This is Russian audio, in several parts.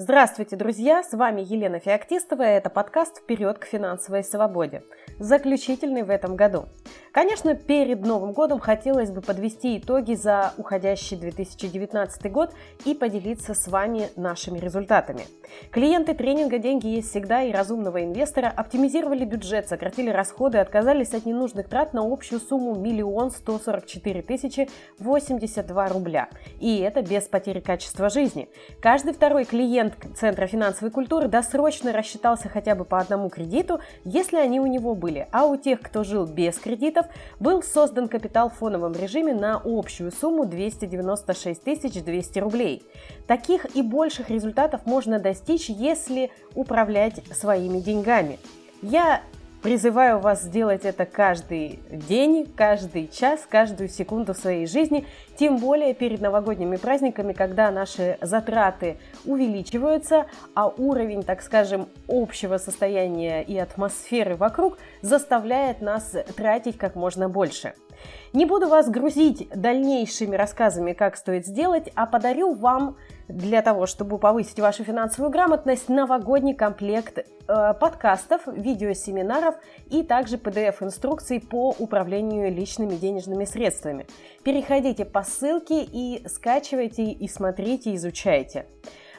Здравствуйте, друзья! С вами Елена Феоктистова, и это подкаст «Вперед к финансовой свободе», заключительный в этом году. Конечно, перед Новым годом хотелось бы подвести итоги за уходящий 2019 год и поделиться с вами нашими результатами. Клиенты тренинга «Деньги есть всегда» и разумного инвестора оптимизировали бюджет, сократили расходы, отказались от ненужных трат на общую сумму 1 144 тысячи 82 рубля. И это без потери качества жизни. Каждый второй клиент Центра финансовой культуры досрочно рассчитался хотя бы по одному кредиту, если они у него были, а у тех, кто жил без кредитов был создан капитал в фоновом режиме на общую сумму 296 200 рублей. Таких и больших результатов можно достичь, если управлять своими деньгами. Я Призываю вас сделать это каждый день, каждый час, каждую секунду своей жизни, тем более перед новогодними праздниками, когда наши затраты увеличиваются, а уровень, так скажем, общего состояния и атмосферы вокруг заставляет нас тратить как можно больше. Не буду вас грузить дальнейшими рассказами, как стоит сделать, а подарю вам для того, чтобы повысить вашу финансовую грамотность, новогодний комплект э, подкастов, видеосеминаров и также PDF-инструкций по управлению личными денежными средствами. Переходите по ссылке и скачивайте, и смотрите, изучайте.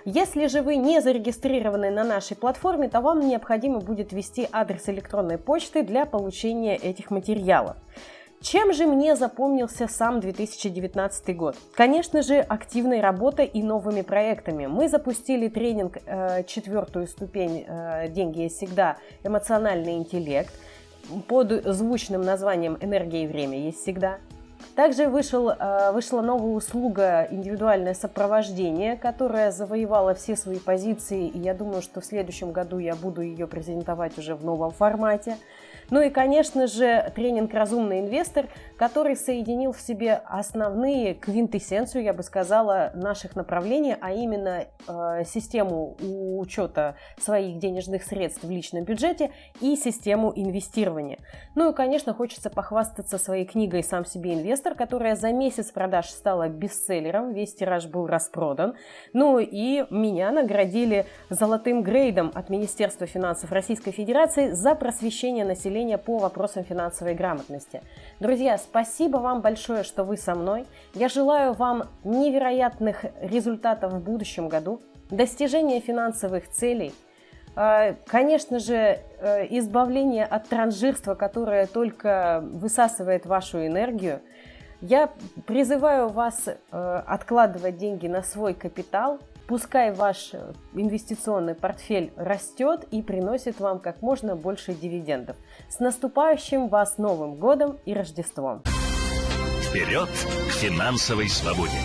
Если же вы не зарегистрированы на нашей платформе, то вам необходимо будет ввести адрес электронной почты для получения этих материалов. Чем же мне запомнился сам 2019 год? Конечно же, активной работой и новыми проектами. Мы запустили тренинг э, четвертую ступень э, «Деньги всегда. Эмоциональный интеллект» под звучным названием «Энергия и время есть всегда». Также вышел, э, вышла новая услуга «Индивидуальное сопровождение», которая завоевала все свои позиции, и я думаю, что в следующем году я буду ее презентовать уже в новом формате. Ну и, конечно же, тренинг «Разумный инвестор», который соединил в себе основные квинтэссенцию, я бы сказала, наших направлений, а именно э, систему учета своих денежных средств в личном бюджете и систему инвестирования. Ну и, конечно, хочется похвастаться своей книгой «Сам себе инвестор», которая за месяц продаж стала бестселлером, весь тираж был распродан. Ну и меня наградили золотым грейдом от Министерства финансов Российской Федерации за просвещение населения населения по вопросам финансовой грамотности. Друзья, спасибо вам большое, что вы со мной. Я желаю вам невероятных результатов в будущем году, достижения финансовых целей, а, Конечно же, э, избавление от транжирства, которое только высасывает вашу энергию. Я призываю вас э, откладывать деньги на свой капитал, Пускай ваш э, инвестиционный портфель растет и приносит вам как можно больше дивидендов. С наступающим вас Новым годом и Рождеством! Вперед к финансовой свободе!